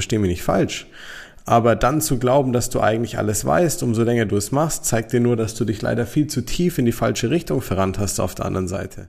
versteh mich nicht falsch. Aber dann zu glauben, dass du eigentlich alles weißt, umso länger du es machst, zeigt dir nur, dass du dich leider viel zu tief in die falsche Richtung verrannt hast auf der anderen Seite.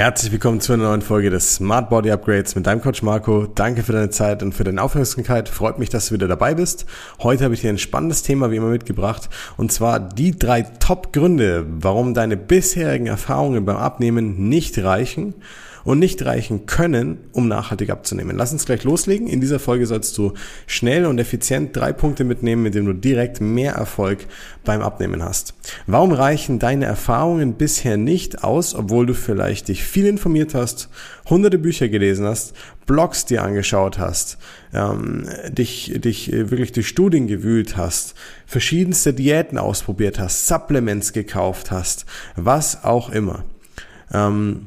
Herzlich willkommen zu einer neuen Folge des Smart Body Upgrades mit deinem Coach Marco. Danke für deine Zeit und für deine Aufmerksamkeit. Freut mich, dass du wieder dabei bist. Heute habe ich dir ein spannendes Thema wie immer mitgebracht und zwar die drei Top-Gründe, warum deine bisherigen Erfahrungen beim Abnehmen nicht reichen und nicht reichen können, um nachhaltig abzunehmen. Lass uns gleich loslegen. In dieser Folge sollst du schnell und effizient drei Punkte mitnehmen, mit denen du direkt mehr Erfolg beim Abnehmen hast. Warum reichen deine Erfahrungen bisher nicht aus, obwohl du vielleicht dich viel informiert hast, hunderte Bücher gelesen hast, Blogs dir angeschaut hast, ähm, dich, dich wirklich durch Studien gewühlt hast, verschiedenste Diäten ausprobiert hast, Supplements gekauft hast, was auch immer. Ähm,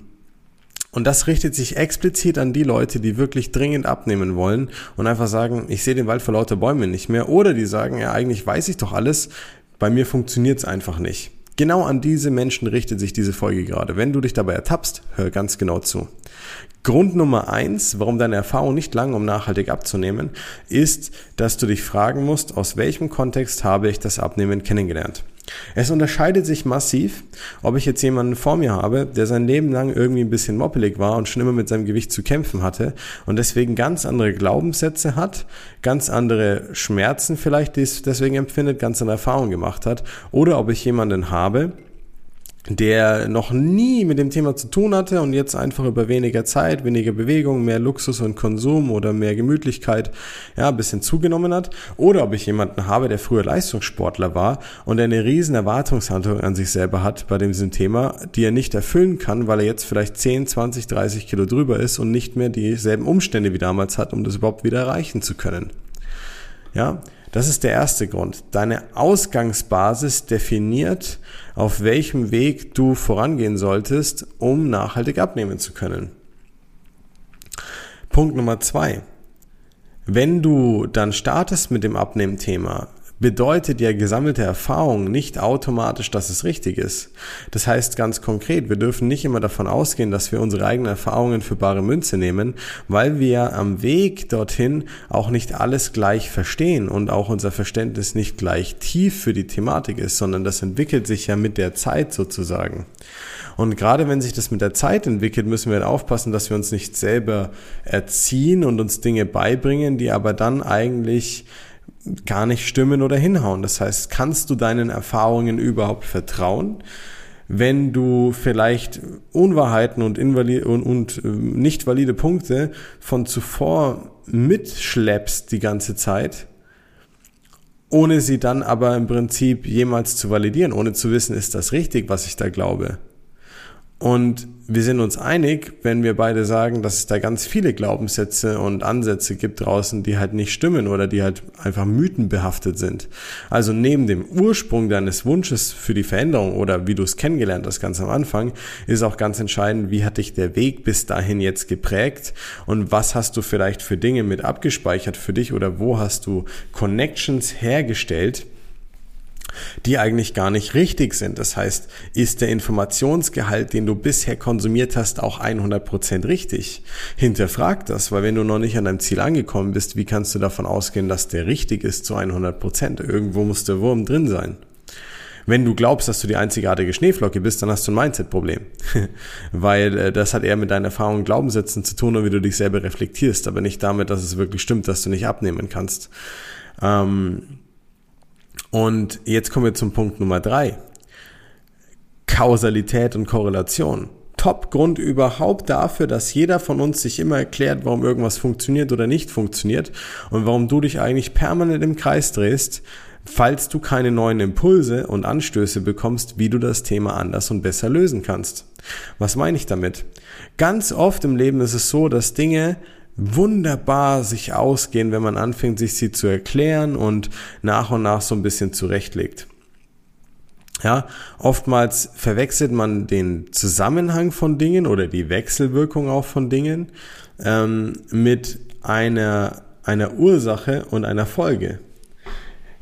und das richtet sich explizit an die Leute, die wirklich dringend abnehmen wollen und einfach sagen, ich sehe den Wald vor lauter Bäumen nicht mehr. Oder die sagen, ja, eigentlich weiß ich doch alles, bei mir funktioniert es einfach nicht. Genau an diese Menschen richtet sich diese Folge gerade. Wenn du dich dabei ertappst, hör ganz genau zu. Grund Nummer eins, warum deine Erfahrung nicht lang, um nachhaltig abzunehmen, ist, dass du dich fragen musst, aus welchem Kontext habe ich das Abnehmen kennengelernt. Es unterscheidet sich massiv, ob ich jetzt jemanden vor mir habe, der sein Leben lang irgendwie ein bisschen moppelig war und schon immer mit seinem Gewicht zu kämpfen hatte und deswegen ganz andere Glaubenssätze hat, ganz andere Schmerzen vielleicht deswegen empfindet, ganz andere Erfahrungen gemacht hat, oder ob ich jemanden habe, der noch nie mit dem Thema zu tun hatte und jetzt einfach über weniger Zeit, weniger Bewegung, mehr Luxus und Konsum oder mehr Gemütlichkeit, ja, ein bisschen zugenommen hat. Oder ob ich jemanden habe, der früher Leistungssportler war und eine riesen Erwartungshaltung an sich selber hat bei diesem Thema, die er nicht erfüllen kann, weil er jetzt vielleicht 10, 20, 30 Kilo drüber ist und nicht mehr dieselben Umstände wie damals hat, um das überhaupt wieder erreichen zu können. Ja, das ist der erste Grund. Deine Ausgangsbasis definiert, auf welchem Weg du vorangehen solltest, um nachhaltig abnehmen zu können. Punkt Nummer zwei. Wenn du dann startest mit dem Abnehmthema, bedeutet ja gesammelte Erfahrung nicht automatisch, dass es richtig ist. Das heißt ganz konkret, wir dürfen nicht immer davon ausgehen, dass wir unsere eigenen Erfahrungen für bare Münze nehmen, weil wir am Weg dorthin auch nicht alles gleich verstehen und auch unser Verständnis nicht gleich tief für die Thematik ist, sondern das entwickelt sich ja mit der Zeit sozusagen. Und gerade wenn sich das mit der Zeit entwickelt, müssen wir aufpassen, dass wir uns nicht selber erziehen und uns Dinge beibringen, die aber dann eigentlich gar nicht stimmen oder hinhauen. Das heißt, kannst du deinen Erfahrungen überhaupt vertrauen? Wenn du vielleicht Unwahrheiten und, und, und äh, nicht valide Punkte von zuvor mitschleppst die ganze Zeit, ohne sie dann aber im Prinzip jemals zu validieren, ohne zu wissen, ist das richtig, was ich da glaube. Und wir sind uns einig, wenn wir beide sagen, dass es da ganz viele Glaubenssätze und Ansätze gibt draußen, die halt nicht stimmen oder die halt einfach mythenbehaftet sind. Also neben dem Ursprung deines Wunsches für die Veränderung oder wie du es kennengelernt hast ganz am Anfang, ist auch ganz entscheidend, wie hat dich der Weg bis dahin jetzt geprägt und was hast du vielleicht für Dinge mit abgespeichert für dich oder wo hast du Connections hergestellt, die eigentlich gar nicht richtig sind. Das heißt, ist der Informationsgehalt, den du bisher konsumiert hast, auch 100% richtig? Hinterfrag das, weil wenn du noch nicht an deinem Ziel angekommen bist, wie kannst du davon ausgehen, dass der richtig ist zu 100%? Irgendwo muss der Wurm drin sein. Wenn du glaubst, dass du die einzigartige Schneeflocke bist, dann hast du ein Mindset-Problem. Weil äh, das hat eher mit deinen Erfahrungen und Glaubenssätzen zu tun und wie du dich selber reflektierst, aber nicht damit, dass es wirklich stimmt, dass du nicht abnehmen kannst. Ähm, und jetzt kommen wir zum Punkt Nummer drei. Kausalität und Korrelation. Top-Grund überhaupt dafür, dass jeder von uns sich immer erklärt, warum irgendwas funktioniert oder nicht funktioniert und warum du dich eigentlich permanent im Kreis drehst, falls du keine neuen Impulse und Anstöße bekommst, wie du das Thema anders und besser lösen kannst. Was meine ich damit? Ganz oft im Leben ist es so, dass Dinge wunderbar sich ausgehen, wenn man anfängt, sich sie zu erklären und nach und nach so ein bisschen zurechtlegt. Ja, oftmals verwechselt man den Zusammenhang von Dingen oder die Wechselwirkung auch von Dingen ähm, mit einer, einer Ursache und einer Folge.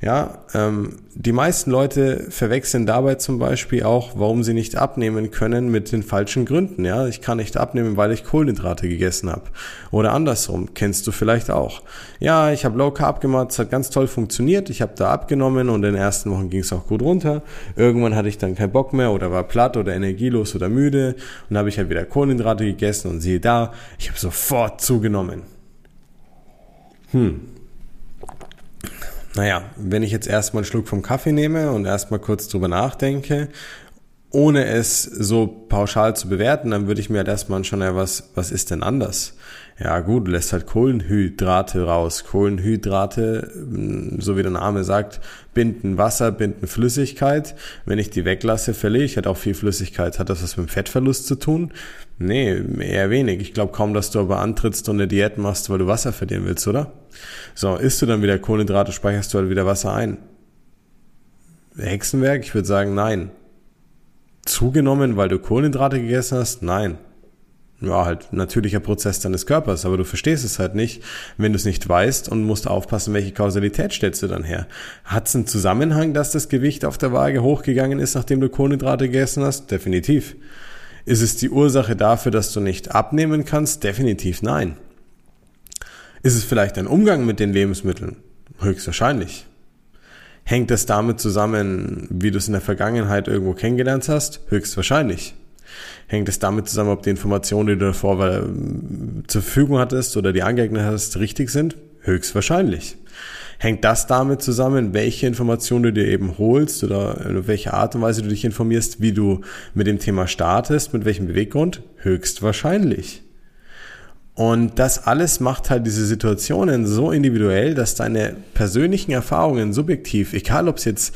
Ja, ähm, die meisten Leute verwechseln dabei zum Beispiel auch, warum sie nicht abnehmen können mit den falschen Gründen. Ja, ich kann nicht abnehmen, weil ich Kohlenhydrate gegessen habe. Oder andersrum, kennst du vielleicht auch. Ja, ich habe Low Carb gemacht, es hat ganz toll funktioniert. Ich habe da abgenommen und in den ersten Wochen ging es auch gut runter. Irgendwann hatte ich dann keinen Bock mehr oder war platt oder energielos oder müde und habe ich halt wieder Kohlenhydrate gegessen und siehe da, ich habe sofort zugenommen. Hm, naja, wenn ich jetzt erstmal einen Schluck vom Kaffee nehme und erstmal kurz drüber nachdenke, ohne es so pauschal zu bewerten, dann würde ich mir halt erstmal anschauen, ja, was, was ist denn anders? Ja gut, du lässt halt Kohlenhydrate raus. Kohlenhydrate, mm, so wie der Name sagt, binden Wasser, binden Flüssigkeit. Wenn ich die weglasse, verliere ich halt auch viel Flüssigkeit. Hat das was mit dem Fettverlust zu tun? Nee, eher wenig. Ich glaube kaum, dass du aber antrittst und eine Diät machst, weil du Wasser verlieren willst, oder? So, isst du dann wieder Kohlenhydrate, speicherst du halt wieder Wasser ein. Hexenwerk? Ich würde sagen, nein. Zugenommen, weil du Kohlenhydrate gegessen hast? Nein. Ja, halt natürlicher Prozess deines Körpers, aber du verstehst es halt nicht, wenn du es nicht weißt und musst aufpassen, welche Kausalität stellst du dann her. Hat es einen Zusammenhang, dass das Gewicht auf der Waage hochgegangen ist, nachdem du Kohlenhydrate gegessen hast? Definitiv. Ist es die Ursache dafür, dass du nicht abnehmen kannst? Definitiv nein. Ist es vielleicht ein Umgang mit den Lebensmitteln? Höchstwahrscheinlich. Hängt es damit zusammen, wie du es in der Vergangenheit irgendwo kennengelernt hast? Höchstwahrscheinlich. Hängt es damit zusammen, ob die Informationen, die du davor äh, zur Verfügung hattest oder die angeeignet hast, richtig sind? Höchstwahrscheinlich. Hängt das damit zusammen, welche Informationen du dir eben holst oder in welcher Art und Weise du dich informierst, wie du mit dem Thema startest, mit welchem Beweggrund? Höchstwahrscheinlich. Und das alles macht halt diese Situationen so individuell, dass deine persönlichen Erfahrungen subjektiv, egal ob es jetzt,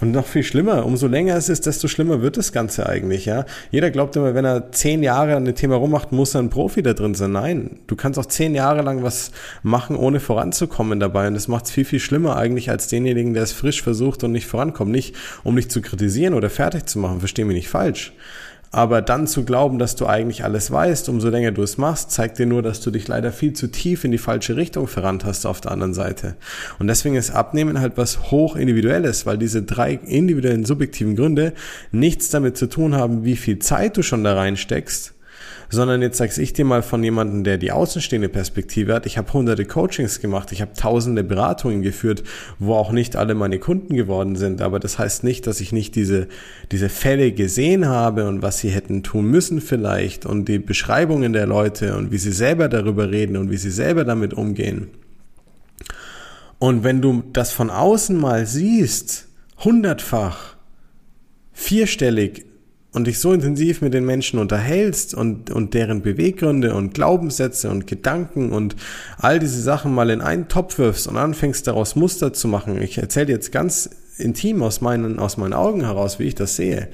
und noch viel schlimmer, umso länger es ist, desto schlimmer wird das Ganze eigentlich, ja. Jeder glaubt immer, wenn er zehn Jahre an dem Thema rummacht, muss er ein Profi da drin sein. Nein, du kannst auch zehn Jahre lang was machen, ohne voranzukommen dabei. Und das macht es viel, viel schlimmer eigentlich als denjenigen, der es frisch versucht und nicht vorankommt. Nicht, um dich zu kritisieren oder fertig zu machen, versteh mich nicht falsch. Aber dann zu glauben, dass du eigentlich alles weißt, umso länger du es machst, zeigt dir nur, dass du dich leider viel zu tief in die falsche Richtung verrannt hast auf der anderen Seite. Und deswegen ist Abnehmen halt was hoch individuelles, weil diese drei individuellen subjektiven Gründe nichts damit zu tun haben, wie viel Zeit du schon da reinsteckst, sondern jetzt sag's ich dir mal von jemandem, der die außenstehende Perspektive hat. Ich habe hunderte Coachings gemacht, ich habe tausende Beratungen geführt, wo auch nicht alle meine Kunden geworden sind. Aber das heißt nicht, dass ich nicht diese, diese Fälle gesehen habe und was sie hätten tun müssen vielleicht und die Beschreibungen der Leute und wie sie selber darüber reden und wie sie selber damit umgehen. Und wenn du das von außen mal siehst, hundertfach, vierstellig, und dich so intensiv mit den Menschen unterhältst und, und deren Beweggründe und Glaubenssätze und Gedanken und all diese Sachen mal in einen Topf wirfst und anfängst daraus Muster zu machen. Ich erzähle jetzt ganz intim aus meinen, aus meinen Augen heraus, wie ich das sehe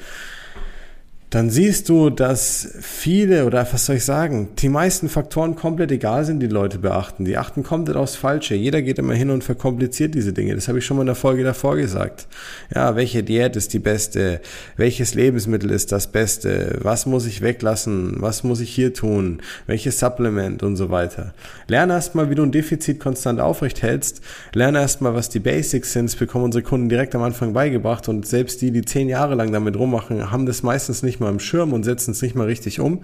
dann siehst du, dass viele oder was soll ich sagen, die meisten Faktoren komplett egal sind, die Leute beachten. Die achten komplett aufs Falsche. Jeder geht immer hin und verkompliziert diese Dinge. Das habe ich schon mal in der Folge davor gesagt. Ja, welche Diät ist die beste? Welches Lebensmittel ist das Beste? Was muss ich weglassen? Was muss ich hier tun? Welches Supplement und so weiter. Lerne erstmal, wie du ein Defizit konstant aufrecht hältst. Lerne erstmal, was die Basics sind. Das bekommen unsere Kunden direkt am Anfang beigebracht und selbst die, die zehn Jahre lang damit rummachen, haben das meistens nicht nicht mal im Schirm und setzen es nicht mal richtig um.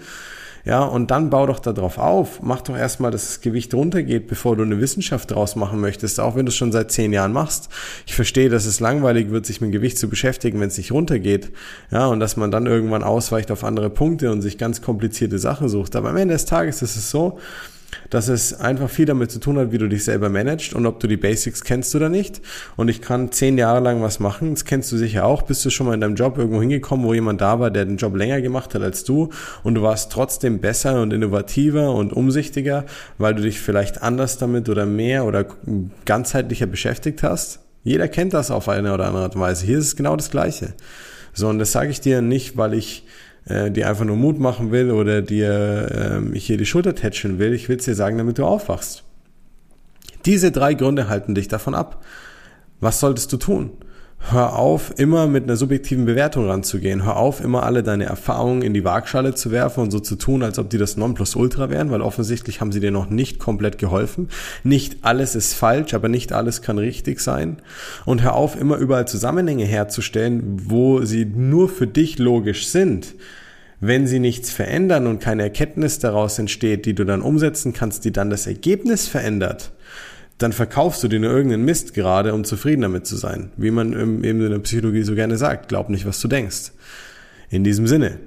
Ja, und dann bau doch darauf auf. Mach doch erstmal, dass das Gewicht runtergeht, bevor du eine Wissenschaft draus machen möchtest, auch wenn du es schon seit zehn Jahren machst. Ich verstehe, dass es langweilig wird, sich mit Gewicht zu beschäftigen, wenn es nicht runtergeht. Ja, und dass man dann irgendwann ausweicht auf andere Punkte und sich ganz komplizierte Sachen sucht. Aber am Ende des Tages ist es so, dass es einfach viel damit zu tun hat, wie du dich selber managst und ob du die Basics kennst oder nicht. Und ich kann zehn Jahre lang was machen, das kennst du sicher auch. Bist du schon mal in deinem Job irgendwo hingekommen, wo jemand da war, der den Job länger gemacht hat als du und du warst trotzdem besser und innovativer und umsichtiger, weil du dich vielleicht anders damit oder mehr oder ganzheitlicher beschäftigt hast? Jeder kennt das auf eine oder andere Art und Weise. Hier ist es genau das Gleiche. So, und das sage ich dir nicht, weil ich äh, dir einfach nur Mut machen will oder dir äh, hier die Schulter tätscheln will. Ich will es dir sagen, damit du aufwachst. Diese drei Gründe halten dich davon ab. Was solltest du tun? Hör auf, immer mit einer subjektiven Bewertung ranzugehen. Hör auf, immer alle deine Erfahrungen in die Waagschale zu werfen und so zu tun, als ob die das Nonplusultra wären, weil offensichtlich haben sie dir noch nicht komplett geholfen. Nicht alles ist falsch, aber nicht alles kann richtig sein. Und hör auf, immer überall Zusammenhänge herzustellen, wo sie nur für dich logisch sind. Wenn sie nichts verändern und keine Erkenntnis daraus entsteht, die du dann umsetzen kannst, die dann das Ergebnis verändert, dann verkaufst du dir nur irgendeinen Mist gerade, um zufrieden damit zu sein. Wie man eben in der Psychologie so gerne sagt, glaub nicht, was du denkst. In diesem Sinne,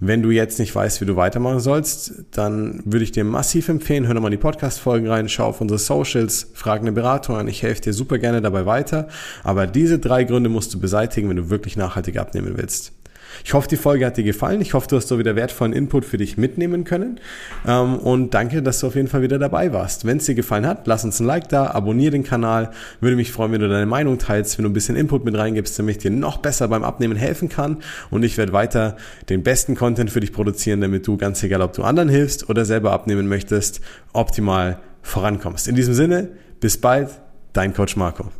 wenn du jetzt nicht weißt, wie du weitermachen sollst, dann würde ich dir massiv empfehlen, hör nochmal die Podcast-Folgen rein, schau auf unsere Socials, frag eine Beratung an. Ich helfe dir super gerne dabei weiter. Aber diese drei Gründe musst du beseitigen, wenn du wirklich nachhaltig abnehmen willst. Ich hoffe, die Folge hat dir gefallen. Ich hoffe, du hast so wieder wertvollen Input für dich mitnehmen können. Ähm, und danke, dass du auf jeden Fall wieder dabei warst. Wenn es dir gefallen hat, lass uns ein Like da, abonniere den Kanal. Würde mich freuen, wenn du deine Meinung teilst, wenn du ein bisschen Input mit reingibst, damit ich dir noch besser beim Abnehmen helfen kann. Und ich werde weiter den besten Content für dich produzieren, damit du, ganz egal, ob du anderen hilfst oder selber abnehmen möchtest, optimal vorankommst. In diesem Sinne, bis bald, dein Coach Marco.